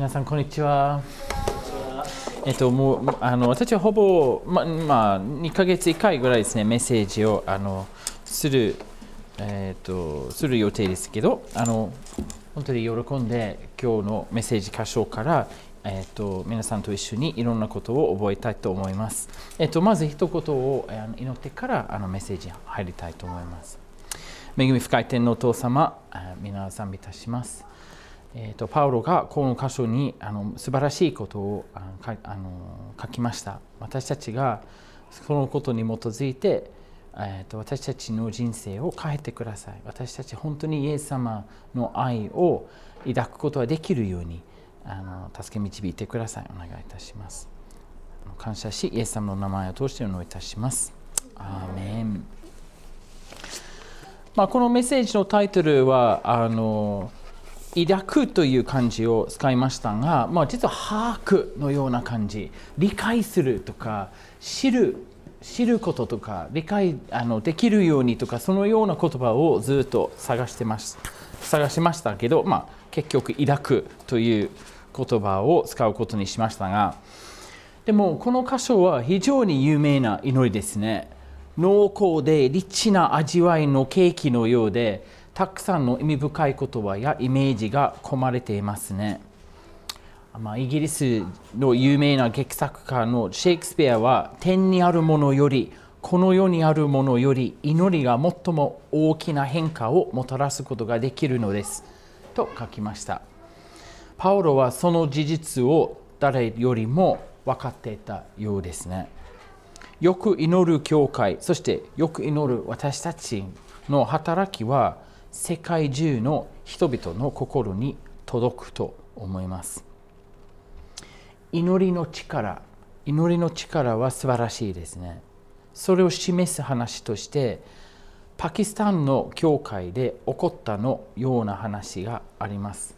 皆さんこんにちは。えっともうあの私はほぼままあ2ヶ月1回ぐらいですねメッセージをあのするえっとする予定ですけどあの本当に喜んで今日のメッセージ箇所からえっと皆さんと一緒にいろんなことを覚えたいと思います。えっとまず一言を祈ってからあのメッセージに入りたいと思います。恵み深い天のお父様、皆さんいたします。えー、とパウロがこの箇所にあの素晴らしいことをあかあの書きました。私たちがそのことに基づいて、えー、と私たちの人生を変えてください。私たち本当にイエス様の愛を抱くことができるようにあの助け導いてください。お願いいたします。感謝しイエス様の名前を通してお祈りいたします。アーメン。まあ、このメッセージのタイトルはあの抱くという漢字を使いましたが、まあ、実は把握のような感じ理解するとか知る知ることとか理解あのできるようにとかそのような言葉をずっと探してます探しましたけど、まあ、結局抱くという言葉を使うことにしましたがでもこの箇所は非常に有名な祈りですね。濃厚でリッチな味わいのケーキのようでたくさんの意味深い言葉やイメージが込まれていますね。まあ、イギリスの有名な劇作家のシェイクスピアは天にあるものよりこの世にあるものより祈りが最も大きな変化をもたらすことができるのです。と書きました。パウロはその事実を誰よりも分かっていたようですね。よく祈る教会そしてよく祈る私たちの働きは世界中の人々の心に届くと思います。祈りの力祈りの力は素晴らしいですね。それを示す話としてパキスタンの教会で起こったのような話があります。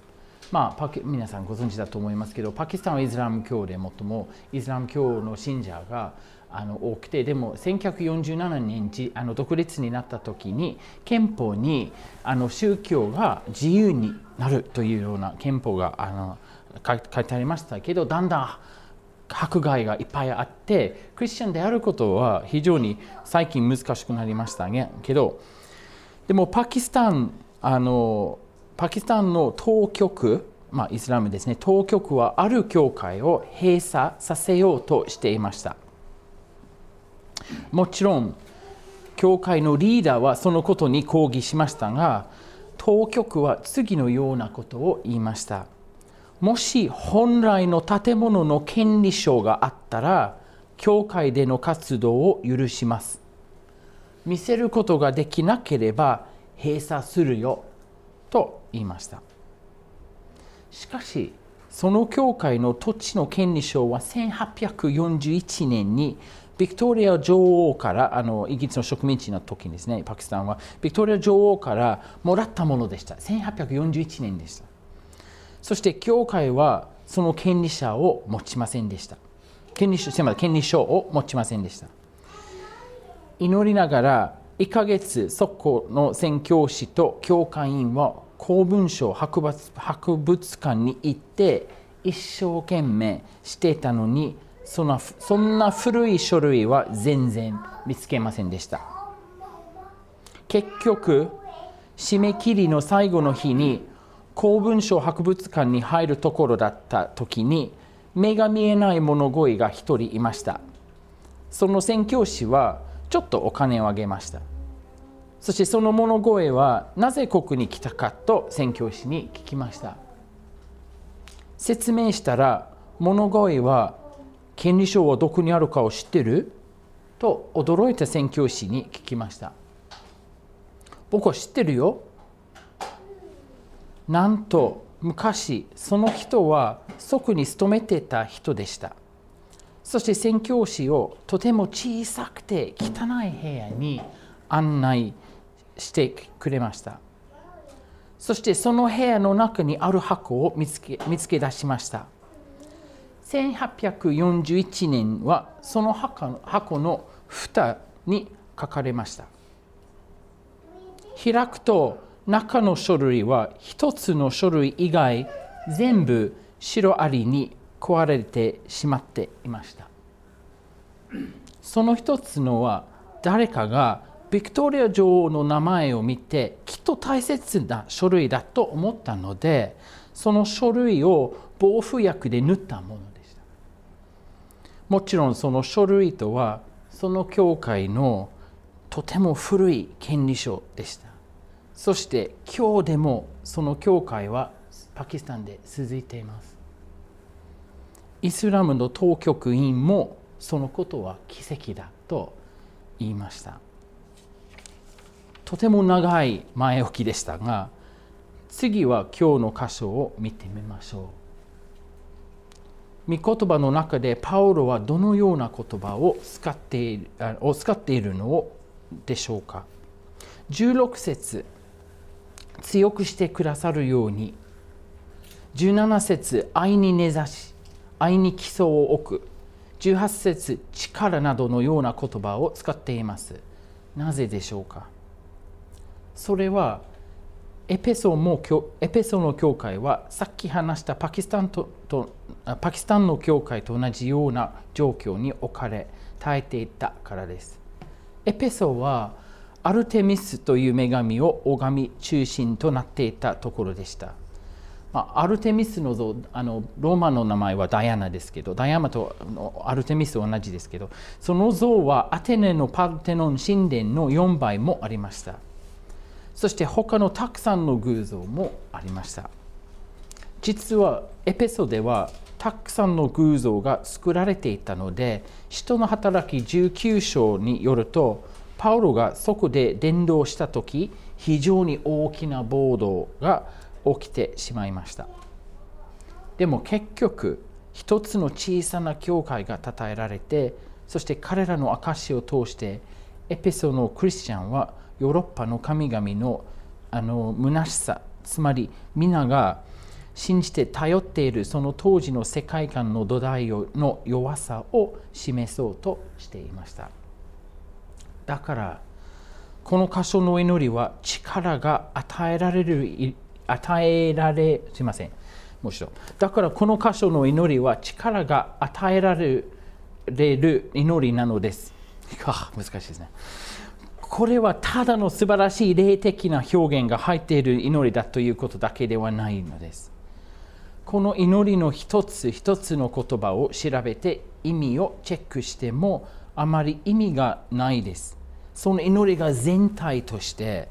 まあ、皆さんご存知だと思いますけどパキスタンはイスラム教で最もイスラム教の信者があの多くてでも1947年あの独立になった時に憲法にあの宗教が自由になるというような憲法があの書いてありましたけどだんだん迫害がいっぱいあってクリスチャンであることは非常に最近難しくなりましたけどでもパキスタンあのパキスタンの当局まあ、イスラムですね当局はある教会を閉鎖させようとしていました。もちろん教会のリーダーはそのことに抗議しましたが当局は次のようなことを言いました。もし本来の建物の権利書があったら教会での活動を許します。見せることができなければ閉鎖するよと言いました。しかしその教会の土地の権利書は1841年にビクトリア女王からあのイギリスの植民地の時にですねパキスタンはビクトリア女王からもらったものでした。1841年でした。そして教会はその権利者を持ちませんでした。権利書権利書を持ちませんでした。祈りながら1ヶ月そこの宣教師と教会員は公文書博物博物館に行って一生懸命してたのにそのそんな古い書類は全然見つけませんでした。結局締め切りの最後の日に公文書博物館に入るところだった時に目が見えない物乞いが一人いました。その宣教師はちょっとお金をあげました。そしてその物乞いはなぜここに来たかと宣教師に聞きました。説明したら物乞いは権利書はどこにあるかを知ってる？と驚いた宣教師に聞きました。僕は知ってるよ。なんと昔その人は即に勤めてた人でした。そして宣教師をとても小さくて汚い部屋に案内してくれました。そしてその部屋の中にある箱を見つけ見つけ出しました。1841年はその箱の蓋に書かれました。開くと中の書類は一つの書類以外全部シロアリに食われてしまっていました。その一つのは誰かがビクトリア女王の名前を見てきっと大切な書類だと思ったのでその書類を防腐薬で塗ったもの。もちろんその書類とはその教会のとても古い権利書でした。そして今日でもその教会はパキスタンで続いています。イスラムの当局員もそのことは奇跡だと言いました。とても長い前置きでしたが次は今日の箇所を見てみましょう。御言葉の中でパウロはどのような言葉を使っているを使っているのでしょうか？16節強くしてくださるように。17節愛に根ざし愛に基礎を置く。18節力などのような言葉を使っています。なぜでしょうか？それはエペソもエペソの教会はさっき話したパキスタンととパキスタンの教会と同じような状況に置かれ耐えていたからです。エペソはアルテミスという女神を拝み中心となっていたところでした。まあ、アルテミスの像あのローマの名前はダイアナですけどダイアナとアルテミスは同じですけどその像はアテネのパルテノン神殿の4倍もありました。そして他のたくさんの偶像もありました。実はエペソではたくさんの偶像が作られていたので人の働き19章によるとパウロがそこで伝道した時非常に大きな暴動が起きてしまいました。でも結局一つの小さな教会が称えられてそして彼らの証を通してエペソのクリスチャンはヨーロッパの神々のあの虚しさつまり皆が信じて頼っているその当時の世界観の土台の弱さを示そうとしていました。だからこの箇所の祈りは力が与えられる与えられすいません。もう一度。だからこの箇所の祈りは力が与えられる祈りなのです。難しいですね。これはただの素晴らしい霊的な表現が入っている祈りだということだけではないのですこの祈りの一つ一つの言葉を調べて意味をチェックしてもあまり意味がないですその祈りが全体として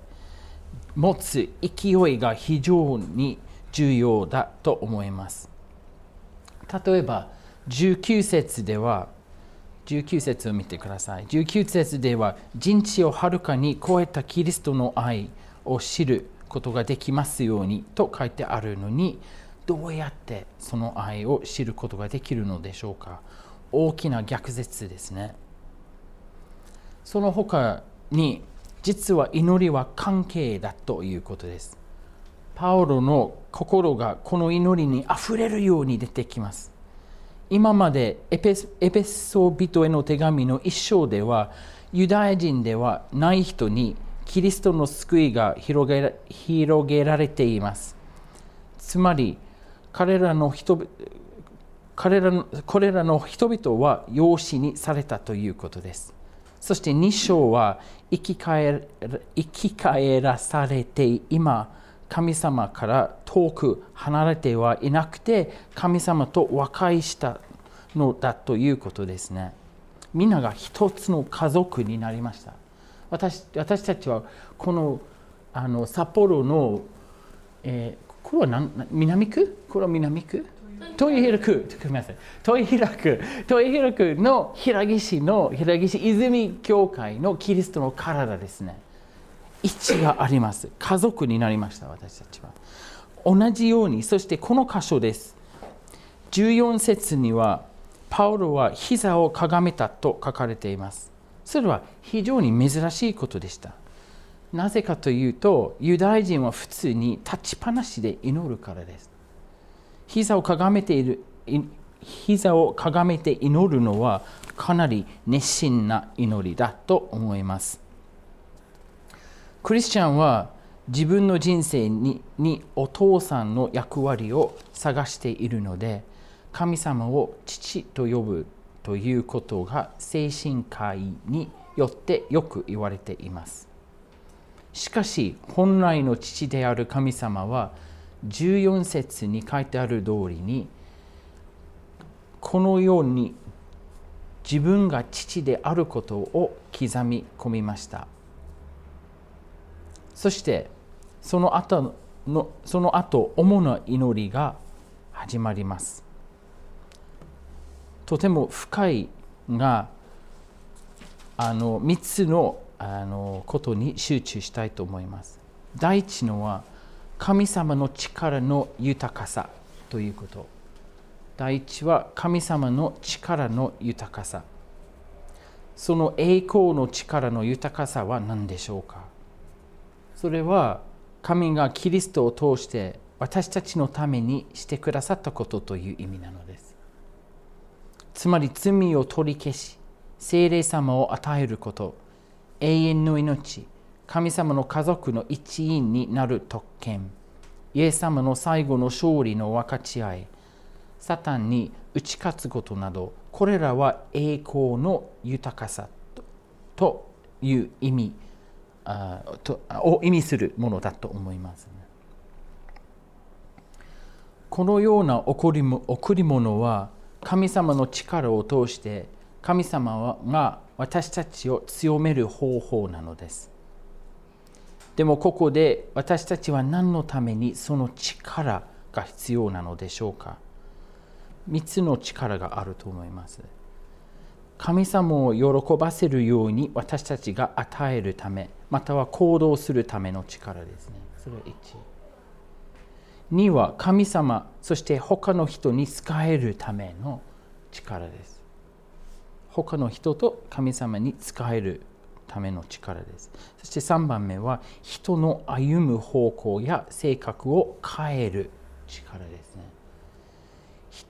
持つ勢いが非常に重要だと思います。例えば19節では19節を見てください。19節では人知をはるかに超えたキリストの愛を知ることができますようにと書いてあるのにどうやってその愛を知ることができるのでしょうか大きな逆説ですね。その他に実は祈りは関係だということです。パウロの心がこの祈りにあふれるように出てきます。今までエペソ人への手紙の一章ではユダヤ人ではない人にキリストの救いが広げ広げられています。つまり彼らの人彼らのこれらの人々は養子にされたということです。そして2章は生き返生き返らされて今神様から遠く離れてはいなくて神様と和解したのだということですね。みんなが一つの家族になりました。私私たちはこのあの札幌の、えー、これは何南区？これは南区？問い開く、ごめんなさい、問い開く、問い開くの平岸の平岸泉教会のキリストの体ですね。一致があります。家族になりました、私たちは。同じように、そしてこの箇所です。14節には、パウロは膝をかがめたと書かれています。それは非常に珍しいことでした。なぜかというと、ユダヤ人は普通に立ちっぱなしで祈るからです。膝をかがめている膝をかがめて祈るのはかなり熱心な祈りだと思います。クリスチャンは自分の人生ににお父さんの役割を探しているので神様を父と呼ぶということが精神科医によってよく言われています。しかし本来の父である神様は14節に書いてある通りにこのように自分が父であることを刻み込みました。そしてその後のその後主な祈りが始まります。とても深いがあの3つのあのことに集中したいと思います。第一のは神様の力の豊かさということ。第一は神様の力の豊かさ。その栄光の力の豊かさは何でしょうか？それは神がキリストを通して私たちのためにしてくださったことという意味なのです。つまり罪を取り消し聖霊様を与えること永遠の命神様の家族の一員になる特権イエス様の最後の勝利の分かち合いサタンに打ち勝つことなどこれらは栄光の豊かさという意味。あとを意味するものだと思います、このような贈り贈り物は神様の力を通して神様が私たちを強める方法なのです。でもここで私たちは何のためにその力が必要なのでしょうか。3つの力があると思います。神様を喜ばせるように私たちが与えるためまたは行動するための力ですね。それは1 2は神様そして他の人に使えるための力です。他の人と神様に使えるための力です。そして3番目は人の歩む方向や性格を変える力ですね。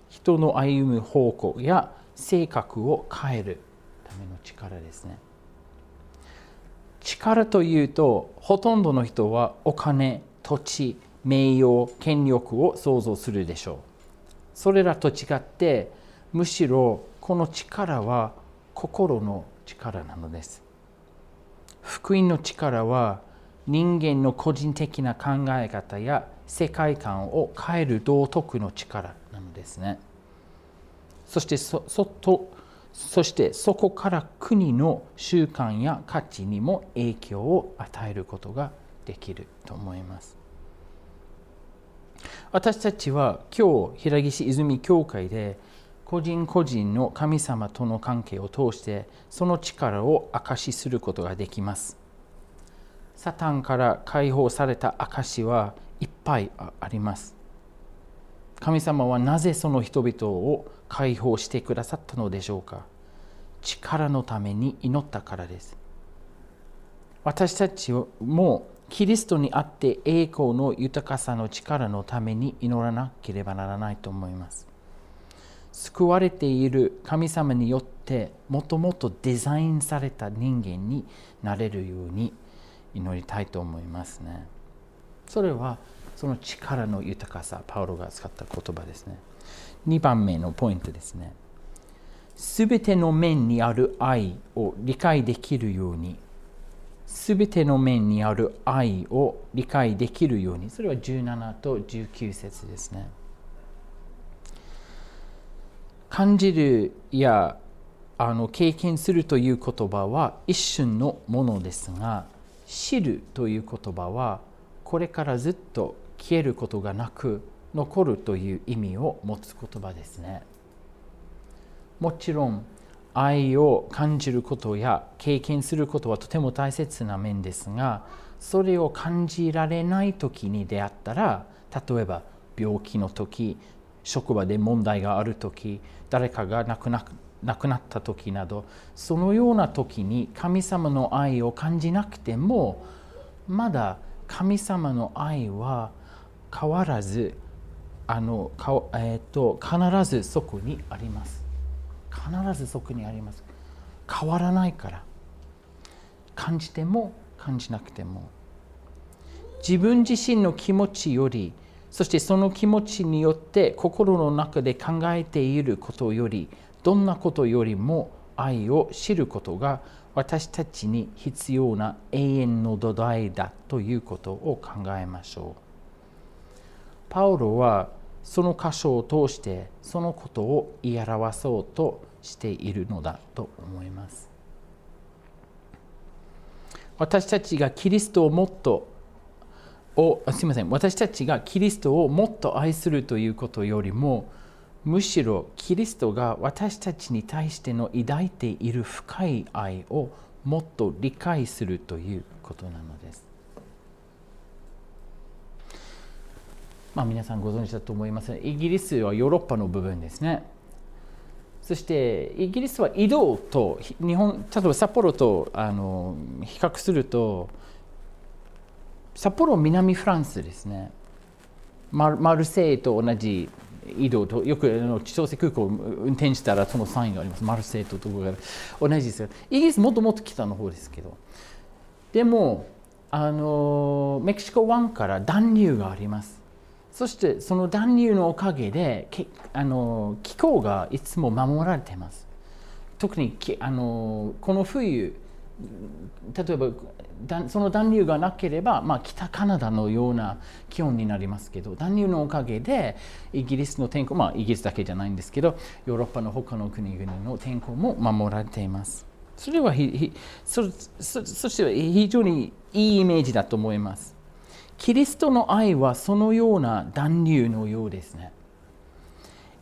人の歩む方向や性格を変えるための力ですね。力というとほとんどの人はお金土地名誉権力を想像するでしょう。それらと違ってむしろこの力は心の力なのです。福音の力は人間の個人的な考え方や世界観を変える道徳の力なのですね。そしてそそとそしてそこから国の習慣や価値にも影響を与えることができると思います。私たちは今日平岸泉教会で個人個人の神様との関係を通してその力を証しすることができます。サタンから解放された証しはいっぱいあります。神様はなぜその人々を解放してくださったのでしょうか？力のために祈ったからです私たちもキリストにあって栄光の豊かさの力のために祈らなければならないと思います。救われている神様によってもともとデザインされた人間になれるように祈りたいと思いますね。それはその力の豊かさ、パウロが使った言葉ですね。2番目のポイントですね。すべての面にある愛を理解できるようにすべての面にある愛を理解できるようにそれは17と19節ですね感じるやあの経験するという言葉は一瞬のものですが知るという言葉はこれからずっと消えることがなく残るという意味を持つ言葉ですね。もちろん愛を感じることや経験することはとても大切な面ですがそれを感じられない時に出会ったら例えば病気の時職場で問題がある時誰かが亡くな亡くなった時などそのような時に神様の愛を感じなくてもまだ神様の愛は変わらずあのか、えーと必ずそこにあります。必ずそこにあります変わらないから感じても感じなくても自分自身の気持ちよりそしてその気持ちによって心の中で考えていることよりどんなことよりも愛を知ることが私たちに必要な永遠の土台だということを考えましょう。パウロはその箇所を通してそのことを言い表そうとしているのだと思います。私たちがキリストをもっとをすみません私たちがキリストをもっと愛するということよりもむしろキリストが私たちに対しての抱いている深い愛をもっと理解するということなのです。まあ、皆さんご存知だと思いますイギリスはヨーロッパの部分ですね。そしてイギリスは移動と日本例えば札幌とあの比較すると札幌南フランスですね。マルセイと同じ移動とよくあの千歳空港を運転したらそのサインがあります。マルセイととこが同じですよ。イギリスもっともっと北の方ですけど。でもあのメキシコ湾から暖流があります。そしてその暖流のおかげであの気候がいつも守られています。特にあのこの冬例えばその暖流がなければ、まあ、北カナダのような気温になりますけど暖流のおかげでイギリスの天候まあイギリスだけじゃないんですけどヨーロッパの他の国々の天候も守られています。それはひそそそして非常にいいイメージだと思います。キリストの愛はそのような暖流のようですね。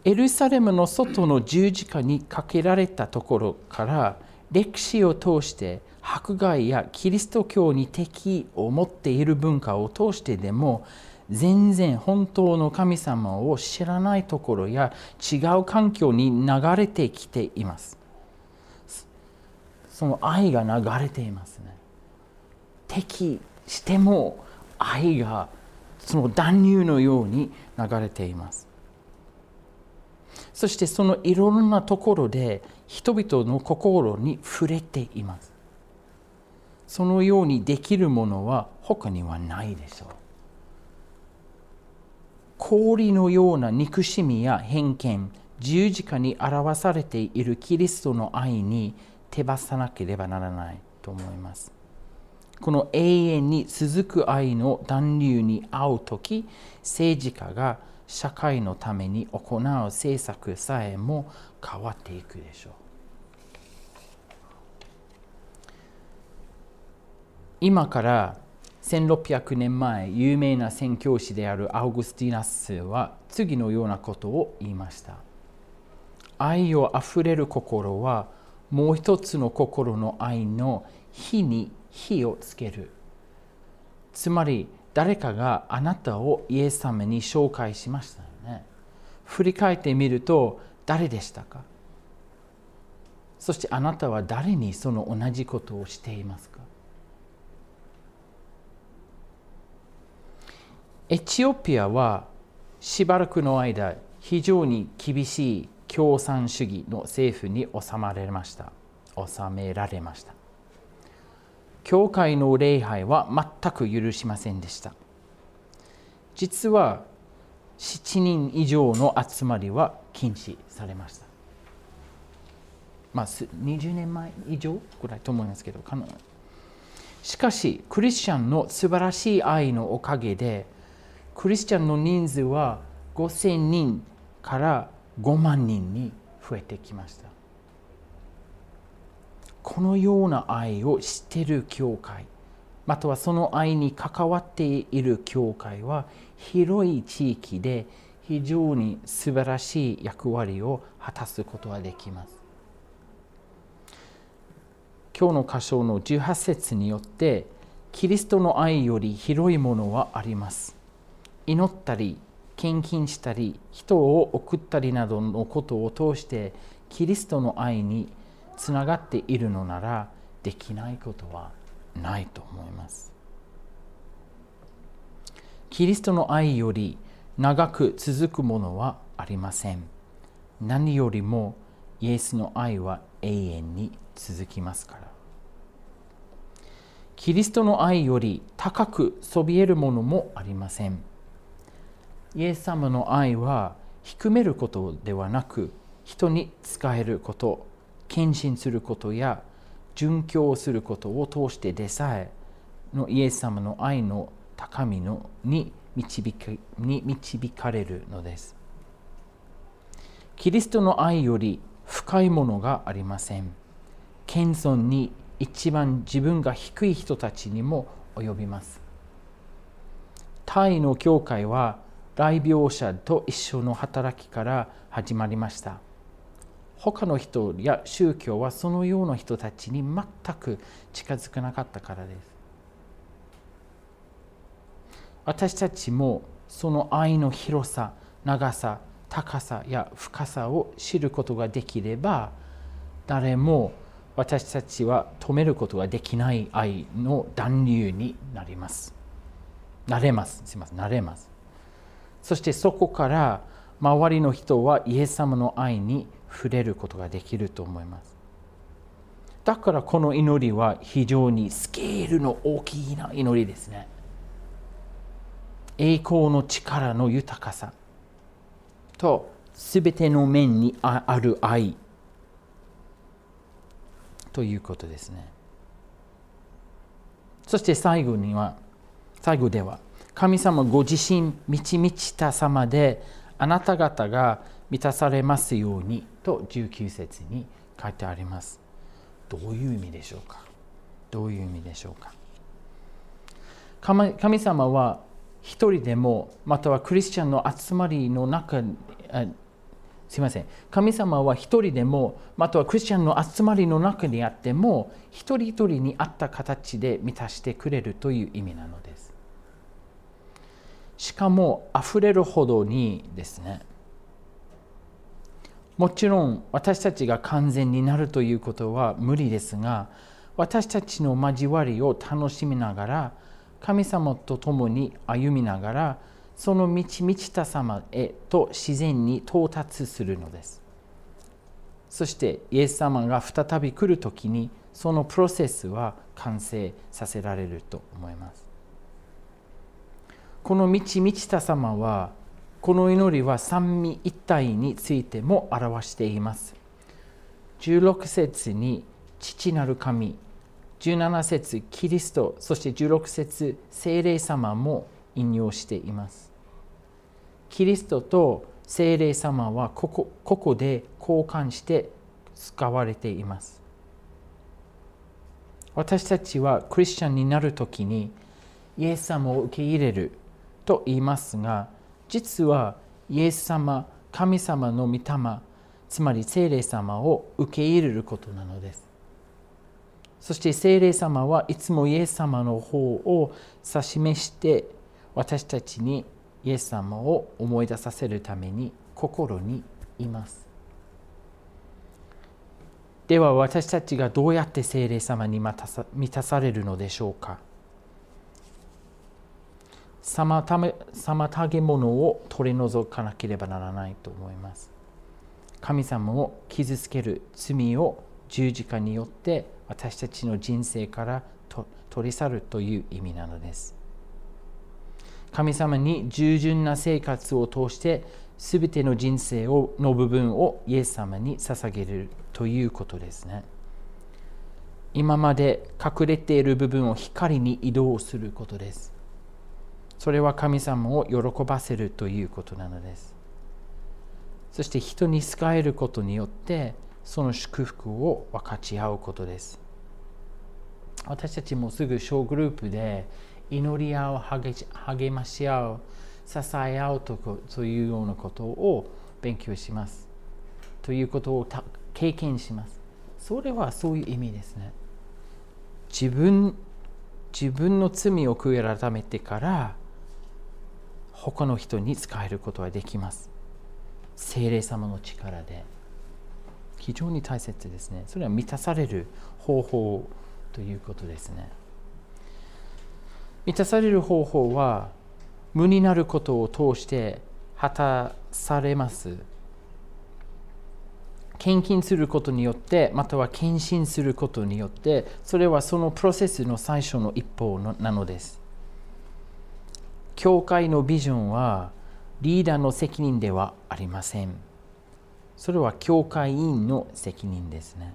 エルサレムの外の十字架にかけられたところから歴史を通して迫害やキリスト教に敵を持っている文化を通してでも全然本当の神様を知らないところや違う環境に流れてきています。その愛が流れていますね。敵しても愛がその断流のように流れています。そしてそのいろんなところで人々の心に触れています。そのようにできるものは他にはないでしょう。氷のような憎しみや偏見十字架に表されているキリストの愛に手放さなければならないと思います。この永遠に続く愛の暖流に会う時政治家が社会のために行う政策さえも変わっていくでしょう。今から1600年前有名な宣教師であるアウグスティナスは次のようなことを言いました。愛をあふれる心はもう一つの心の愛の火に火をつける。つまり誰かがあなたをイエス様に紹介しましたよね。振り返ってみると誰でしたか？そしてあなたは誰にその同じことをしていますか？エチオピアはしばらくの間非常に厳しい共産主義の政府に収まれました。収められました。教会の礼拝は全く許しませんでした。実は7人以上の集まりは禁止されました。まあ20年前以上ぐらいと思いますけどしかしクリスチャンの素晴らしい愛のおかげでクリスチャンの人数は5000人から5万人に増えてきました。このような愛を知ってる教会。またはその愛に関わっている教会は広い地域で非常に素晴らしい役割を果たすことができます。今日の箇所の18節によってキリストの愛より広いものはあります。祈ったり献金したり人を送ったりなどのことを通してキリストの愛につながっているのならできないことはないと思います。キリストの愛より長く続くものはありません。何よりもイエスの愛は永遠に続きますから。キリストの愛より高くそびえるものもありません。イエス様の愛は低めることではなく人に仕えること。献身することや殉教をすることを通してでさえのイエス様の愛の高みのに導かに導かれるのです。キリストの愛より深いものがありません。謙遜に一番自分が低い人たちにも及びます。タイの教会は来病者と一緒の働きから始まりました。他の人や宗教はそのような人たちに全く近づかなかったからです。私たちもその愛の広さ、長さ、高さや深さを知ることができれば誰も私たちは止めることができない愛の暖流になります。なれます。すみません、なれます。そしてそこから周りの人はイエス様の愛に触れることができると思います。だからこの祈りは非常にスケールの大きな祈りですね。栄光の力の豊かさと全ての面にある愛ということですね。そして最後には、最後では、神様ご自身満ち満ちた様であなた方が満たされますようにと19節に書いてあります。どういう意味でしょうか？どういう意味でしょうか？神様は一人でもまたはクリスチャンの集まりの中すいません。神様は一人でもまたはクリスチャンの集まりの中にあっても一人一人に合った形で満たしてくれるという意味なのです。しかも溢れるほどにですね。もちろん私たちが完全になるということは無理ですが私たちの交わりを楽しみながら神様と共に歩みながらその満ち満ちた様へと自然に到達するのです。そしてイエス様が再び来る時にそのプロセスは完成させられると思います。この満ち満ちた様はこの祈りは三位一体についても表しています。16節に父なる神、17節キリスト、そして16節聖霊様も引用しています。キリストと聖霊様はここここで交換して使われています。私たちはクリスチャンになるときにイエス様を受け入れると言いますが実はイエス様神様の御霊つまり聖霊様を受け入れることなのです。そして聖霊様はいつもイエス様の方を指し示して私たちにイエス様を思い出させるために心にいます。では私たちがどうやって聖霊様に満たされるのでしょうか妨げ物を取り除かなければならないと思います。神様を傷つける罪を十字架によって私たちの人生から取り去るという意味なのです。神様に従順な生活を通して全ての人生をの部分をイエス様に捧げるということですね。今まで隠れている部分を光に移動することです。それは神様を喜ばせるということなのです。そして人に仕えることによってその祝福を分かち合うことです。私たちもすぐ小グループで祈り合う励まし合う支え合うとというようなことを勉強しますということを経験しますそれはそういう意味ですね自分自分の罪を悔い改めてから他の人に使えることはできます。精霊様の力で。非常に大切ですね。それは満たされる方法ということですね。満たされる方法は無になることを通して果たされます。献金することによってまたは献身することによってそれはそのプロセスの最初の一歩のなのです。教会のビジョンはリーダーの責任ではありません。それは教会員の責任ですね。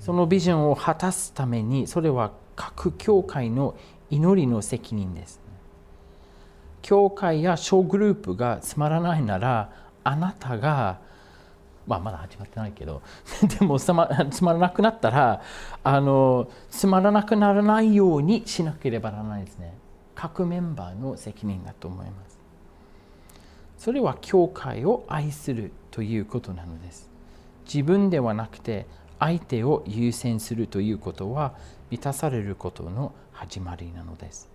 そのビジョンを果たすためにそれは各教会の祈りの責任です、教会や小グループがつまらないならあなたがまあ、まだ始まってないけど でもつまつまらなくなったらあのつまらなくならないようにしなければならないですね。各メンバーの責任だと思います。それは教会を愛するということなのです。自分ではなくて相手を優先するということは満たされることの始まりなのです。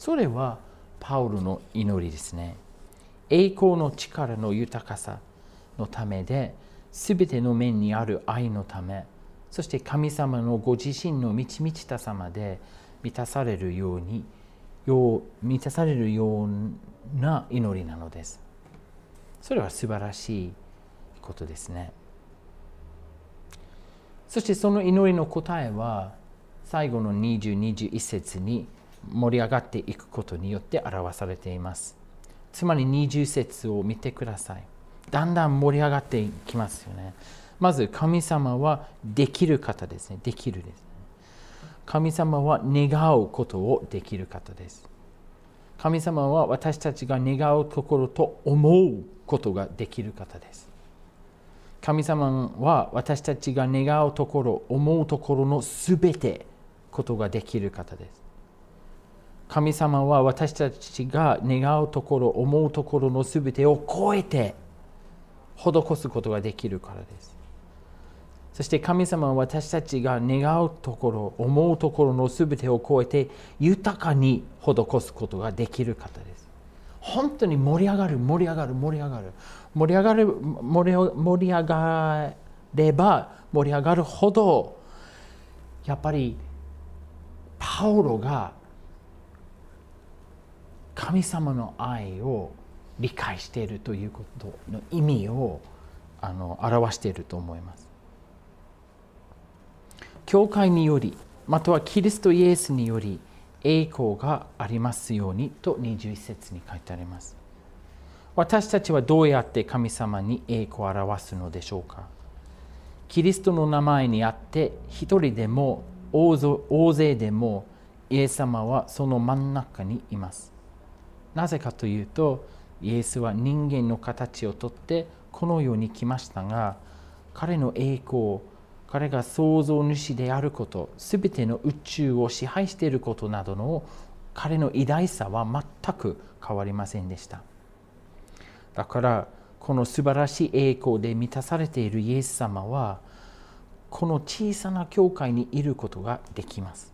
それはパウロの祈りですね。栄光の力の豊かさのためで全ての面にある愛のためそして神様のご自身の満ち満ちた様で満たされるようによう満たされるような祈りなのです。それは素晴らしいことですね。そしてその祈りの答えは最後の2021節に盛り上がっていくことによって表されています。つまり20節を見てください。だんだん盛り上がっていきますよね。まず神様はできる方ですね。できるです、神様は願うことをできる方です。神様は私たちが願うところと思うことができる方です。神様は私たちが願うところ、思うところのすべてことができる方です。神様は私たちが願うところ、思うところのすべてを超えて施すことができるからです。そして神様は私たちが願うところ、思うところの全てを超えて豊かに施すことができる方です。本当に盛り上がる、盛り上がる、盛り上がる。盛り上がる、盛り上がれば盛り上がるほど、やっぱりパオロが神様の愛を理解しているということの意味をあの表していると思います。教会によりまたはキリストイエスにより栄光がありますようにと21節に書いてあります。私たちはどうやって神様に栄光を表すのでしょうか？キリストの名前にあって一人でも大勢でもイエス様はその真ん中にいます。なぜかというとイエスは人間の形をとってこの世に来ましたが彼の栄光を彼が創造主であること全ての宇宙を支配していることなどの彼の偉大さは全く変わりませんでした。だからこの素晴らしい栄光で満たされているイエス様はこの小さな教会にいることができます。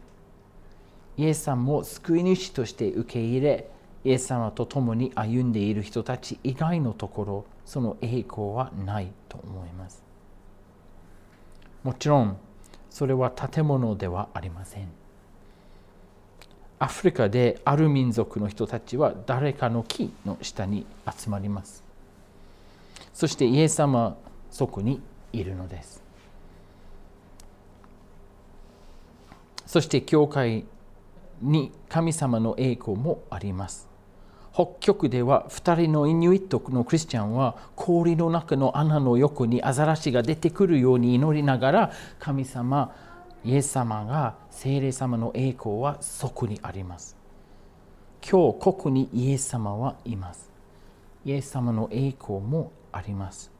イエス様も救い主として受け入れイエス様と共に歩んでいる人たち以外のところその栄光はないと思います。もちろんそれは建物ではありません。アフリカである民族の人たちは誰かの木の下に集まります。そしてイエス様そこにいるのです。そして教会に神様の栄光もあります。北極では2人のイニュイットのクリスチャンは氷の中の穴の横にアザラシが出てくるように祈りながら神様イエス様が聖霊様の栄光はそこにあります。今日ここにイエス様はいます。イエス様の栄光もあります。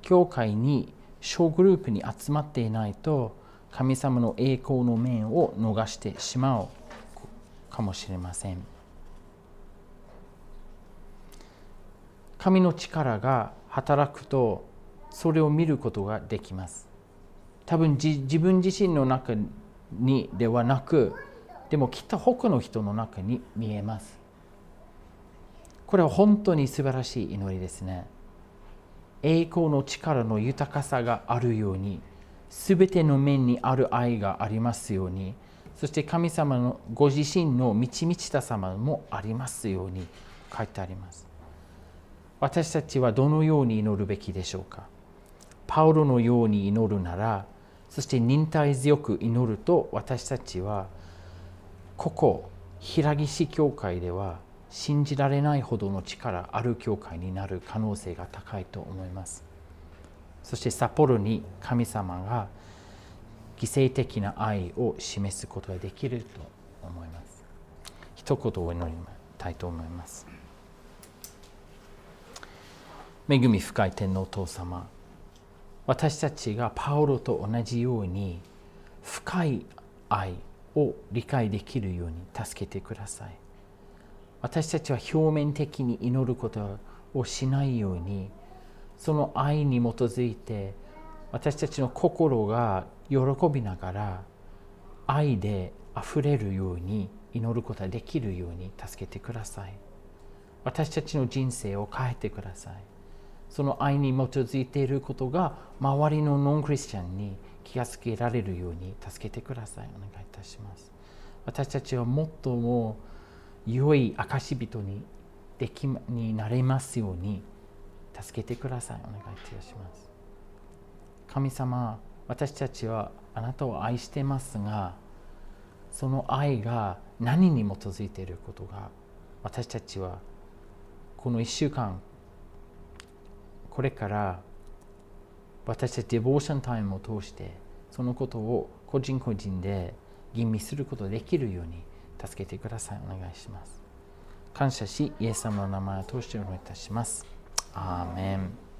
教会に小グループに集まっていないと神様の栄光の面を逃してしまうかもしれません。神の力が働くとそれを見ることができます。多分自分自身の中にではなくでもきっと他の人の中に見えます。これは本当に素晴らしい祈りですね。栄光の力の豊かさがあるように全ての面にある愛がありますようにそして神様のご自身の満ち満ちた様もありますように書いてあります。私たちはどのように祈るべきでしょうか？パウロのように祈るならそして忍耐強く祈ると私たちはここ平岸教会では信じられないほどの力ある教会になる可能性が高いと思います。そして札幌に神様が犠牲的な愛を示すことができると思います。一言お祈りたいと思います。恵み深い天皇お父様。私たちがパウロと同じように深い愛を理解できるように助けてください。私たちは表面的に祈ることをしないようにその愛に基づいて私たちの心が喜びながら愛であふれるように祈ることができるように助けてください。私たちの人生を変えてください。その愛に基づいていることが周りのノンクリスチャンに気がつけられるように助けてください。お願いいたします。私たちはもっとも良い証人にできになれますように助けてください。お願いいたします。神様私たちはあなたを愛してますがその愛が何に基づいていることが私たちはこの1週間これから私たちデボーションタイムを通してそのことを個人個人で吟味することができるように助けてください。お願いします。感謝しイエス様の名前を通してお願いいたします。アーメン。